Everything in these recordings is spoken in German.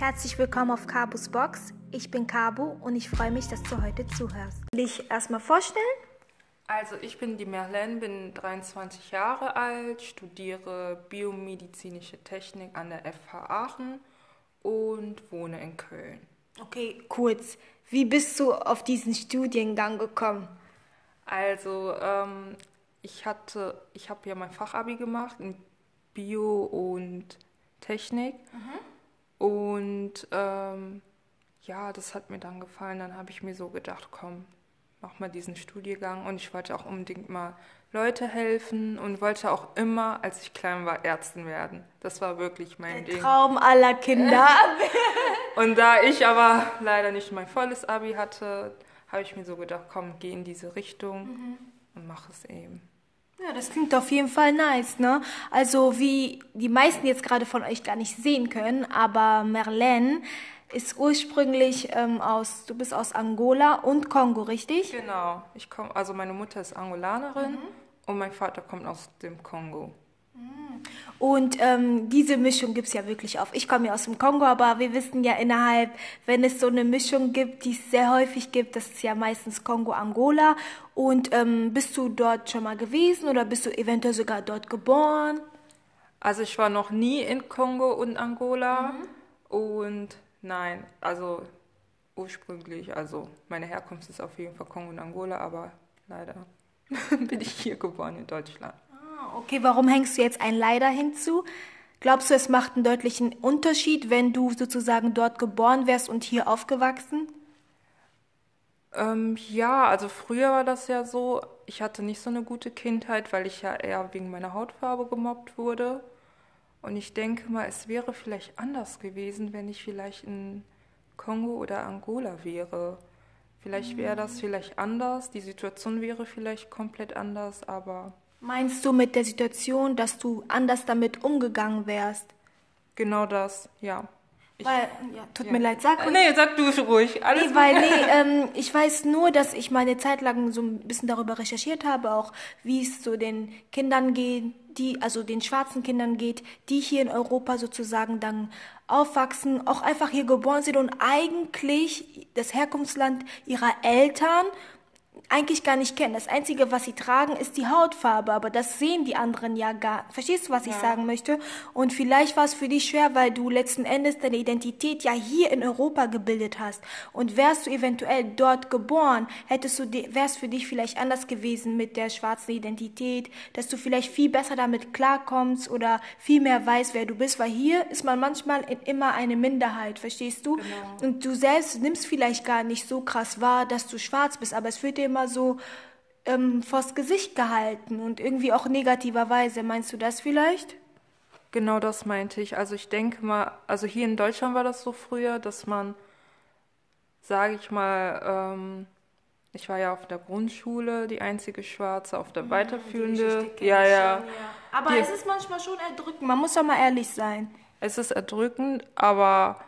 Herzlich willkommen auf Kabus Box. Ich bin Kabu und ich freue mich, dass du heute zuhörst. Will ich erstmal vorstellen? Also ich bin die Merlene, bin 23 Jahre alt, studiere biomedizinische Technik an der FH Aachen und wohne in Köln. Okay, kurz. Wie bist du auf diesen Studiengang gekommen? Also ähm, ich hatte, ich habe ja mein Fachabi gemacht in Bio und Technik und ähm, ja, das hat mir dann gefallen. Dann habe ich mir so gedacht, komm, mach mal diesen Studiengang und ich wollte auch unbedingt mal Leute helfen und wollte auch immer, als ich klein war, Ärztin werden. Das war wirklich mein Der Ding. Traum aller Kinder. Und da ich aber leider nicht mein volles Abi hatte, habe ich mir so gedacht, komm, geh in diese Richtung und mach es eben. Ja, das klingt auf jeden Fall nice, ne? Also wie die meisten jetzt gerade von euch gar nicht sehen können, aber Merlene ist ursprünglich ähm, aus, du bist aus Angola und Kongo, richtig? Genau. Ich komm, also meine Mutter ist Angolanerin und mein Vater kommt aus dem Kongo. Und ähm, diese Mischung gibt's ja wirklich auf. Ich komme ja aus dem Kongo, aber wir wissen ja innerhalb, wenn es so eine Mischung gibt, die es sehr häufig gibt, das ist ja meistens Kongo-Angola. Und ähm, bist du dort schon mal gewesen oder bist du eventuell sogar dort geboren? Also ich war noch nie in Kongo und Angola und nein, also ursprünglich, also meine Herkunft ist auf jeden Fall Kongo und Angola, aber leider bin ich hier geboren in Deutschland. Okay, warum hängst du jetzt ein Leider hinzu? Glaubst du, es macht einen deutlichen Unterschied, wenn du sozusagen dort geboren wärst und hier aufgewachsen? Ähm, ja, also früher war das ja so, ich hatte nicht so eine gute Kindheit, weil ich ja eher wegen meiner Hautfarbe gemobbt wurde. Und ich denke mal, es wäre vielleicht anders gewesen, wenn ich vielleicht in Kongo oder Angola wäre. Vielleicht wäre das vielleicht anders, die Situation wäre vielleicht komplett anders, aber Meinst du mit der Situation, dass du anders damit umgegangen wärst? genau das, ja. Ich, Weil, ja, tut ja. mir leid, sag ruhig. Nee, sag du ruhig. Alles Nee, weil, nee, ähm, ich weiß nur, dass ich meine Zeit lang so ein bisschen darüber recherchiert habe, auch wie es so den Kindern geht, die, also den schwarzen Kindern geht, die hier in Europa sozusagen dann aufwachsen, auch einfach hier geboren sind und eigentlich das Herkunftsland ihrer Eltern eigentlich gar nicht kennen. Das Einzige, was sie tragen, ist die Hautfarbe, aber das sehen die anderen ja gar. Verstehst du, was ich sagen möchte? Und vielleicht war es für dich schwer, weil du letzten Endes deine Identität ja hier in Europa gebildet hast. Und wärst du eventuell dort geboren, hättest du, wär's für dich vielleicht anders gewesen mit der schwarzen Identität, dass du vielleicht viel besser damit klarkommst oder viel mehr weißt, wer du bist, weil hier ist man manchmal in immer eine Minderheit, verstehst du? Und du selbst nimmst vielleicht gar nicht so krass wahr, dass du schwarz bist, aber es wird dir immer so ähm, vors Gesicht gehalten und irgendwie auch negativerweise. Meinst du das vielleicht? Genau das meinte ich. Also ich denke mal, also hier in Deutschland war das so früher, dass man, sage ich mal, ähm, ich war ja auf der Grundschule die einzige Schwarze, auf der weiterführende. Ja, ja. Aber Die- es ist manchmal schon erdrückend. Man muss doch mal ehrlich sein. Es ist erdrückend, aber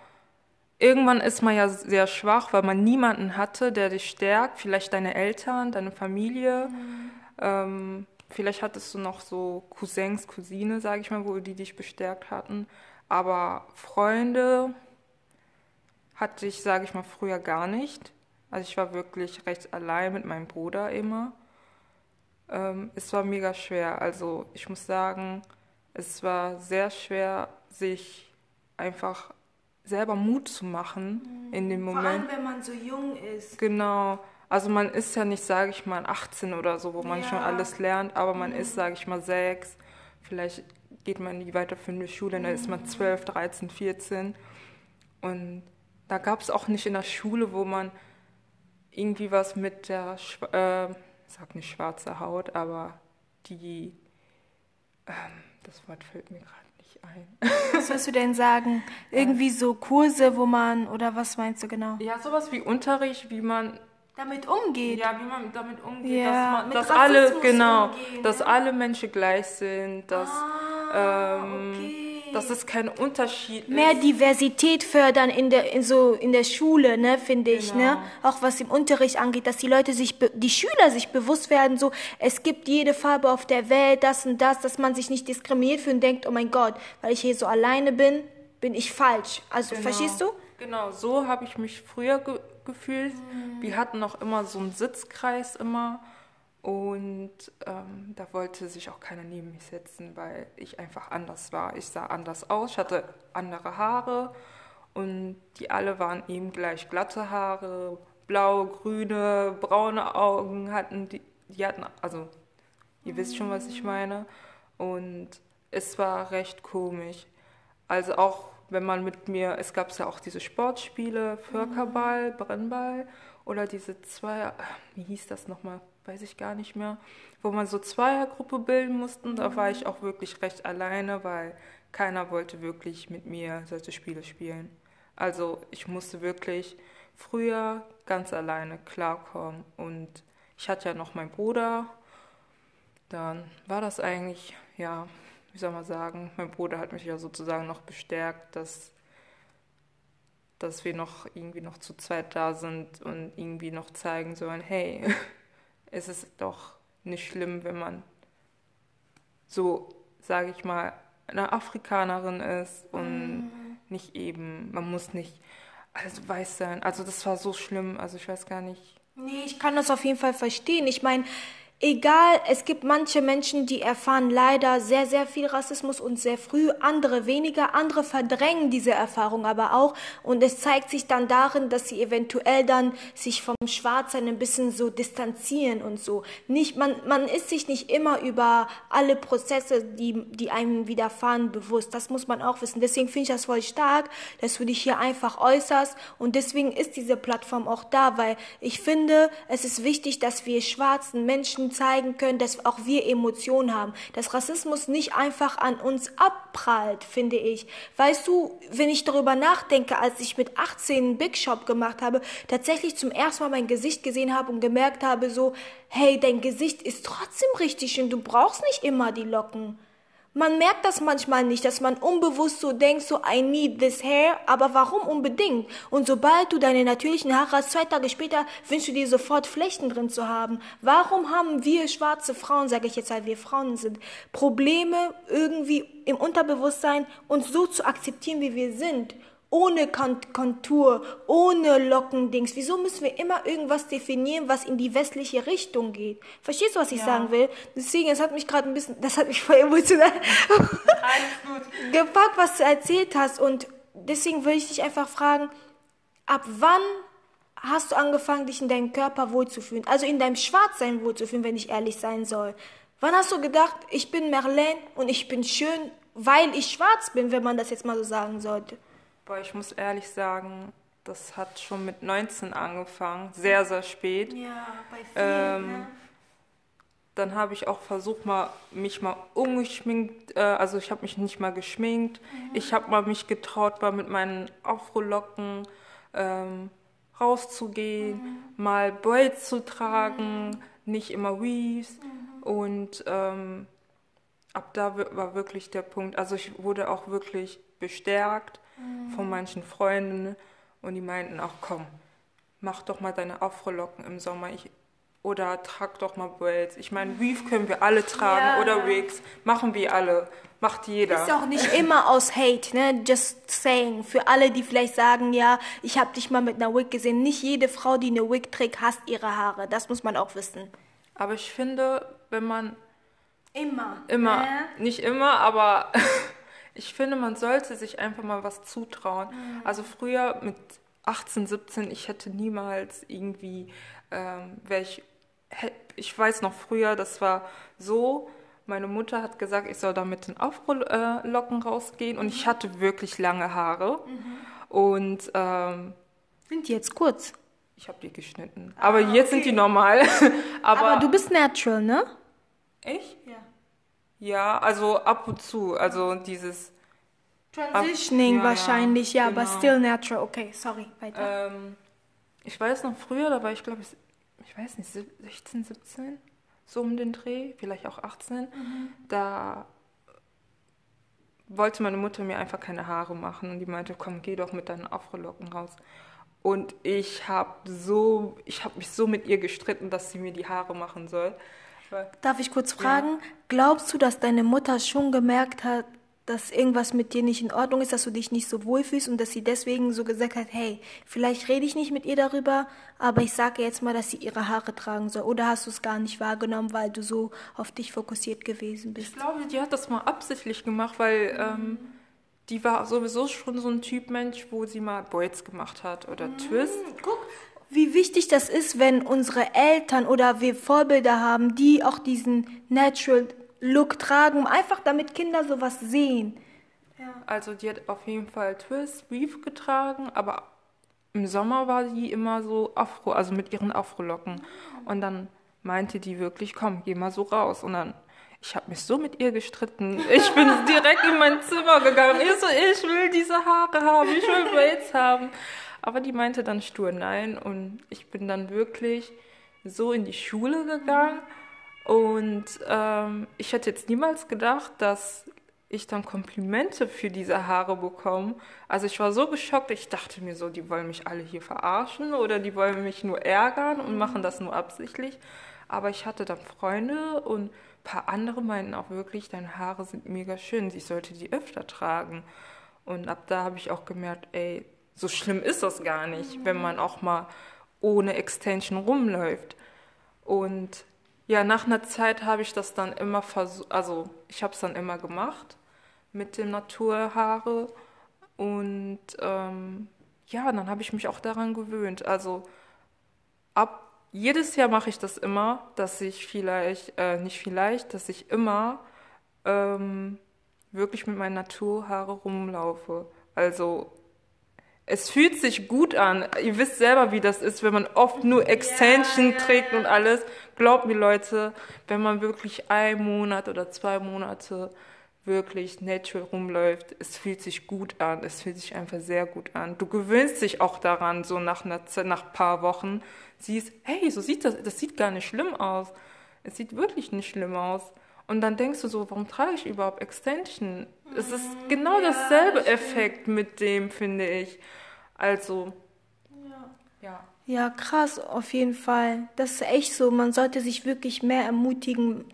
irgendwann ist man ja sehr schwach, weil man niemanden hatte, der dich stärkt. Vielleicht deine Eltern, deine Familie. Ähm, vielleicht hattest du noch so Cousins, Cousine, sage ich mal, wo die dich bestärkt hatten. Aber Freunde hatte ich, sage ich mal, früher gar nicht. Also ich war wirklich recht allein mit meinem Bruder immer. Ähm, es war mega schwer. Also ich muss sagen, es war sehr schwer, sich einfach selber Mut zu machen in dem Moment. wenn man so jung ist. Genau. Also man ist ja nicht, sage ich mal, 18 oder so, wo man Ja. schon alles lernt, aber man ist, sage ich mal, sechs. Vielleicht geht man in die weiterführende Schule, dann ist man 12, 13, 14. Und da gab es auch nicht in der Schule, wo man irgendwie was mit der, äh, ich sag nicht schwarze Haut, aber die, ähm, das Wort fällt mir gerade nicht ein. Was willst du denn sagen? Irgendwie so Kurse, wo man, oder was meinst du genau? Ja, sowas wie Unterricht, wie man Damit umgeht. Ja, wie man damit umgeht, Ja, dass, man, dass alle, genau, umgehen, dass ne? alle Menschen gleich sind, dass, Ah, ähm, okay. Dass es kein Unterschied Mehr ist. Diversität fördern in der in so in der Schule, ne, finde ich, ne? Genau. Auch was im Unterricht angeht, dass die Leute sich die Schüler sich bewusst werden, so es gibt jede Farbe auf der Welt, das und das, dass man sich nicht diskriminiert fühlt und denkt, oh mein Gott, weil ich hier so alleine bin, bin ich falsch. Also, Genau. verstehst du? Genau, so habe ich mich früher ge gefühlt. Wir hatten auch immer so einen Sitzkreis immer und ähm, da wollte sich auch keiner neben mich setzen, weil ich einfach anders war. Ich sah anders aus, ich hatte andere Haare und die alle waren eben gleich glatte Haare, blau, grüne, braune Augen hatten die, die hatten, also ihr wisst schon, was ich meine. Und es war recht komisch. Also auch wenn man mit mir, es gab ja auch diese Sportspiele, Völkerball, Brennball oder diese zwei, wie hieß das nochmal, weiß ich gar nicht mehr, wo man so Zweiergruppe bilden mussten. Da war ich auch wirklich recht alleine, weil keiner wollte wirklich mit mir solche Spiele spielen. Also ich musste wirklich früher ganz alleine klarkommen und ich hatte ja noch meinen Bruder. Dann war das eigentlich, ja, wie soll man sagen, mein Bruder hat mich ja sozusagen noch bestärkt, dass, dass wir noch irgendwie noch zu zweit da sind und irgendwie noch zeigen sollen, hey, es ist doch nicht schlimm, wenn man so, sage ich mal, eine Afrikanerin ist und nicht eben, man muss nicht alles weiß sein. Also das war so schlimm, also ich weiß gar nicht. Nee, ich kann das auf jeden Fall verstehen. Ich meine, egal, es gibt manche Menschen, die erfahren leider sehr, sehr viel Rassismus und sehr früh, andere weniger, andere verdrängen diese Erfahrung aber auch und es zeigt sich dann darin, dass sie eventuell dann sich vom Schwarzsein ein bisschen so distanzieren und so. Nicht, man, man ist sich nicht immer über alle Prozesse, die, die einem widerfahren, bewusst. Das muss man auch wissen. Deswegen finde ich das voll stark, dass du dich hier einfach äußerst und deswegen ist diese Plattform auch da, weil ich finde, es ist wichtig, dass wir schwarzen Menschen zeigen können, dass auch wir Emotionen haben. Dass Rassismus nicht einfach an uns abprallt, finde ich. Weißt du, wenn ich darüber nachdenke, als ich mit 18 einen Big Shop gemacht habe, tatsächlich zum ersten Mal mein Gesicht gesehen habe und gemerkt habe, so, hey, dein Gesicht ist trotzdem richtig und du brauchst nicht immer die Locken. Man merkt das manchmal nicht, dass man unbewusst so denkt, so I need this hair, aber warum unbedingt? Und sobald du deine natürlichen Haare hast, zwei Tage später wünschst du dir sofort Flechten drin zu haben. Warum haben wir schwarze Frauen, sage ich jetzt, weil wir Frauen sind, Probleme irgendwie im Unterbewusstsein uns so zu akzeptieren, wie wir sind? Ohne Kont Kontur, ohne Lockendings. Wieso müssen wir immer irgendwas definieren, was in die westliche Richtung geht? Verstehst du, was ich Ja. sagen will? Deswegen, es hat mich gerade ein bisschen, das hat mich voll emotional gepackt, was du erzählt hast. Und deswegen will ich dich einfach fragen, ab wann hast du angefangen, dich in deinem Körper wohlzufühlen? Also in deinem Schwarzsein wohlzufühlen, wenn ich ehrlich sein soll. Wann hast du gedacht, ich bin Merlin und ich bin schön, weil ich schwarz bin, wenn man das jetzt mal so sagen sollte? Boah, ich muss ehrlich sagen, das hat schon mit 19 angefangen, sehr, sehr spät. Ja, bei vielen, Ähm, Dann habe ich auch versucht, mal, mich mal ungeschminkt, äh, also ich habe mich nicht mal geschminkt. Ich habe mal mich getraut, mal mit meinen Afrolocken ähm, rauszugehen, mal Braids zu tragen, nicht immer Weaves. Und ähm, ab da war wirklich der Punkt, also ich wurde auch wirklich bestärkt von manchen Freunden und die meinten auch, komm, mach doch mal deine Afrolocken im Sommer ich, oder trag doch mal Braids. Ich meine, Weave können wir alle tragen Ja. oder Wigs, machen wir alle, macht jeder. Ist auch nicht immer aus Hate, ne? Just saying. Für alle, die vielleicht sagen, ja, ich habe dich mal mit einer Wig gesehen. Nicht jede Frau, die eine Wig trägt, hasst ihre Haare. Das muss man auch wissen. Aber ich finde, wenn man Immer. Immer, nicht immer, aber ich finde, man sollte sich einfach mal was zutrauen. Also früher mit 18, 17, ich hätte niemals irgendwie, ähm, ich, ich weiß noch früher, das war so, meine Mutter hat gesagt, ich soll da mit den Afro-Locken rausgehen und ich hatte wirklich lange Haare und ähm, Sind die jetzt kurz? ich habe die geschnitten. Aber jetzt sind die normal. aber, Aber du bist natural, ne? ich? Ja. Also ab und zu, also dieses Transitioning ja, wahrscheinlich, ja, aber genau. still natural. Okay, sorry, weiter. Ähm, ich weiß noch früher, da war ich glaube ich, ich weiß nicht, 16, 17, so um den Dreh, vielleicht auch 18. Da wollte meine Mutter mir einfach keine Haare machen und die meinte, komm, geh doch mit deinen Afrolocken raus. Und ich habe so, ich habe mich so mit ihr gestritten, dass sie mir die Haare machen soll. Darf ich kurz fragen, glaubst du, dass deine Mutter schon gemerkt hat, dass irgendwas mit dir nicht in Ordnung ist, dass du dich nicht so wohlfühlst und dass sie deswegen so gesagt hat, hey, vielleicht rede ich nicht mit ihr darüber, aber ich sage jetzt mal, dass sie ihre Haare tragen soll. Oder hast du es gar nicht wahrgenommen, weil du so auf dich fokussiert gewesen bist? Ich glaube, die hat das mal absichtlich gemacht, weil ähm, die war sowieso schon so ein Typ Mensch, wo sie mal Braids gemacht hat oder mhm. Twist. Guck, wie wichtig das ist, wenn unsere Eltern oder wir Vorbilder haben, die auch diesen Natural Look tragen, einfach damit Kinder sowas sehen. Ja. Also die hat auf jeden Fall Twist, Weave getragen, aber im Sommer war sie immer so Afro, also mit ihren Afrolocken. Und dann meinte die wirklich, komm, geh mal so raus. Und dann, ich habe mich so mit ihr gestritten. Ich bin direkt in mein Zimmer gegangen. Ich so, ich will diese Haare haben, ich will Braids haben. Aber die meinte dann stur nein. Und ich bin dann wirklich so in die Schule gegangen. Und ähm, ich hätte jetzt niemals gedacht, dass ich dann Komplimente für diese Haare bekomme. Also ich war so geschockt, ich dachte mir so, die wollen mich alle hier verarschen oder die wollen mich nur ärgern und machen das nur absichtlich. Aber ich hatte dann Freunde und ein paar andere meinten auch wirklich, deine Haare sind mega schön, ich sollte die öfter tragen. Und ab da habe ich auch gemerkt, ey, so schlimm ist das gar nicht, wenn man auch mal ohne Extension rumläuft. Und ja, nach einer Zeit habe ich das dann immer versucht, also ich habe es dann immer gemacht mit dem Naturhaare und ähm, ja, dann habe ich mich auch daran gewöhnt. Also ab jedes Jahr mache ich das immer, dass ich vielleicht, äh, nicht vielleicht, dass ich immer ähm, wirklich mit meinen Naturhaare rumlaufe. Also es fühlt sich gut an. Ihr wisst selber, wie das ist, wenn man oft nur Extension ja, ja, trägt und alles. Glaubt mir, Leute, wenn man wirklich ein Monat oder zwei Monate wirklich natural rumläuft, es fühlt sich gut an. Es fühlt sich einfach sehr gut an. Du gewöhnst dich auch daran, so nach einer nach ein paar Wochen siehst, hey, so sieht das, das sieht gar nicht schlimm aus. Es sieht wirklich nicht schlimm aus. Und dann denkst du so, warum trage ich überhaupt Extension? Es ist genau ja, dasselbe Effekt mit dem, finde ich. Also, ja. ja. Ja, krass, auf jeden Fall. Das ist echt so. Man sollte sich wirklich mehr ermutigen,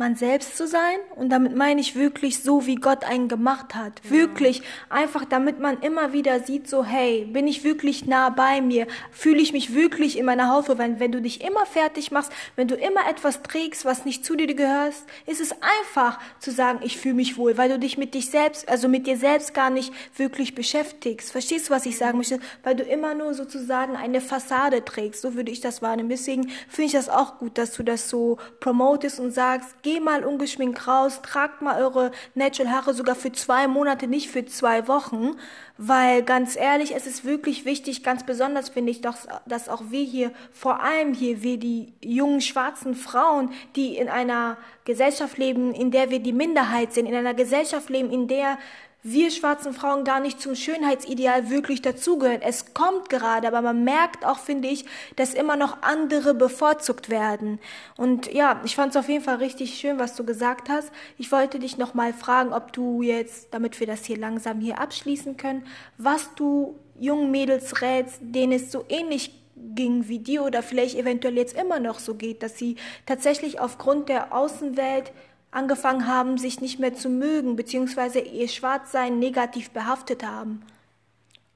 man selbst zu sein. Und damit meine ich wirklich so, wie Gott einen gemacht hat. Ja. Wirklich. Einfach damit man immer wieder sieht, so, hey, bin ich wirklich nah bei mir? Fühle ich mich wirklich in meiner Haut? Wenn, wenn du dich immer fertig machst, wenn du immer etwas trägst, was nicht zu dir gehörst, ist es einfach zu sagen, ich fühle mich wohl, weil du dich mit dich selbst, also mit dir selbst gar nicht wirklich beschäftigst. Verstehst du, was ich sagen möchte? Weil du immer nur sozusagen eine Fassade trägst. So würde ich das wahrnehmen. Deswegen finde ich das auch gut, dass du das so promotest und sagst, geh mal ungeschminkt raus, tragt mal eure Natural Haare sogar für zwei Monate, nicht für zwei Wochen, weil ganz ehrlich, es ist wirklich wichtig, ganz besonders finde ich doch, dass auch wir hier, vor allem hier, wir die jungen schwarzen Frauen, die in einer Gesellschaft leben, in der wir die Minderheit sind, in einer Gesellschaft leben, in der wir schwarzen Frauen gar nicht zum Schönheitsideal wirklich dazugehören. Es kommt gerade, aber man merkt auch, finde ich, dass immer noch andere bevorzugt werden. Und ja, ich fand es auf jeden Fall richtig schön, was du gesagt hast. Ich wollte dich noch mal fragen, ob du jetzt, damit wir das hier langsam hier abschließen können, was du jungen Mädels rätst, denen es so ähnlich ging wie dir oder vielleicht eventuell jetzt immer noch so geht, dass sie tatsächlich aufgrund der Außenwelt angefangen haben, sich nicht mehr zu mögen, beziehungsweise ihr Schwarzsein negativ behaftet haben?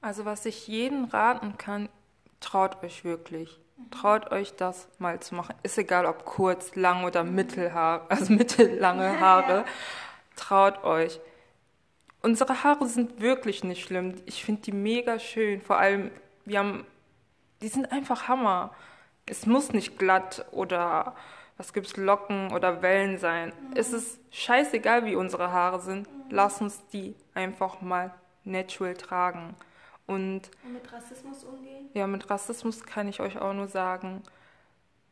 Also was ich jedem raten kann, traut euch wirklich. Traut euch das mal zu machen. Ist egal, ob kurz, lang oder mittelhaar, also mittellange Haare. Traut euch. Unsere Haare sind wirklich nicht schlimm. Ich finde die mega schön. Vor allem, wir haben, die sind einfach Hammer. Es muss nicht glatt oder was gibt's, Locken oder Wellen sein. Mhm. Es ist scheißegal, wie unsere Haare sind. Mhm. Lass uns die einfach mal natural tragen. Und, Und mit Rassismus umgehen? Ja, mit Rassismus kann ich euch auch nur sagen,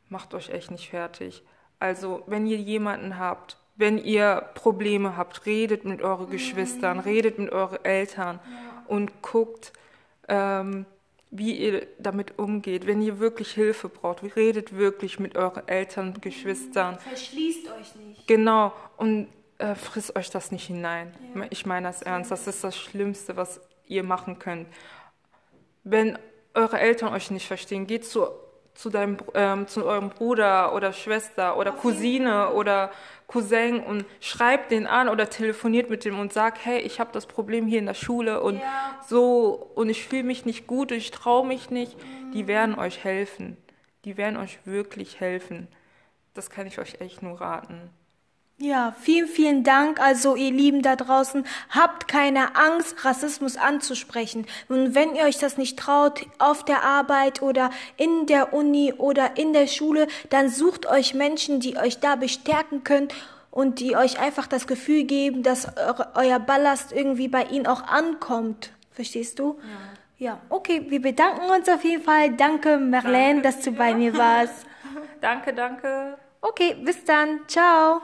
macht euch echt nicht fertig. Also, wenn ihr jemanden habt, wenn ihr Probleme habt, redet mit euren mhm. Geschwistern, redet mit euren Eltern ja. und guckt, ähm, wie ihr damit umgeht. Wenn ihr wirklich Hilfe braucht, redet wirklich mit euren Eltern, Geschwistern. Verschließt euch nicht. Genau. Und äh, frisst euch das nicht hinein. Ja. Ich meine das ernst. Das ist das Schlimmste, was ihr machen könnt. Wenn eure Eltern euch nicht verstehen, geht zu zu deinem, ähm, zu eurem Bruder oder Schwester oder Cousine oder Cousin und schreibt den an oder telefoniert mit dem und sagt, hey, ich habe das Problem hier in der Schule und Ja. so und ich fühle mich nicht gut, ich traue mich nicht. Die werden euch helfen. Die werden euch wirklich helfen. Das kann ich euch echt nur raten. Ja, vielen, vielen Dank. Also, ihr Lieben da draußen, habt keine Angst, Rassismus anzusprechen. Und wenn ihr euch das nicht traut, auf der Arbeit oder in der Uni oder in der Schule, dann sucht euch Menschen, die euch da bestärken können und die euch einfach das Gefühl geben, dass euer Ballast irgendwie bei ihnen auch ankommt. Verstehst du? Ja. Ja, okay, wir bedanken uns auf jeden Fall. Danke, Marlene, dass du bei mir warst. Danke, danke. Okay, bis dann. Ciao.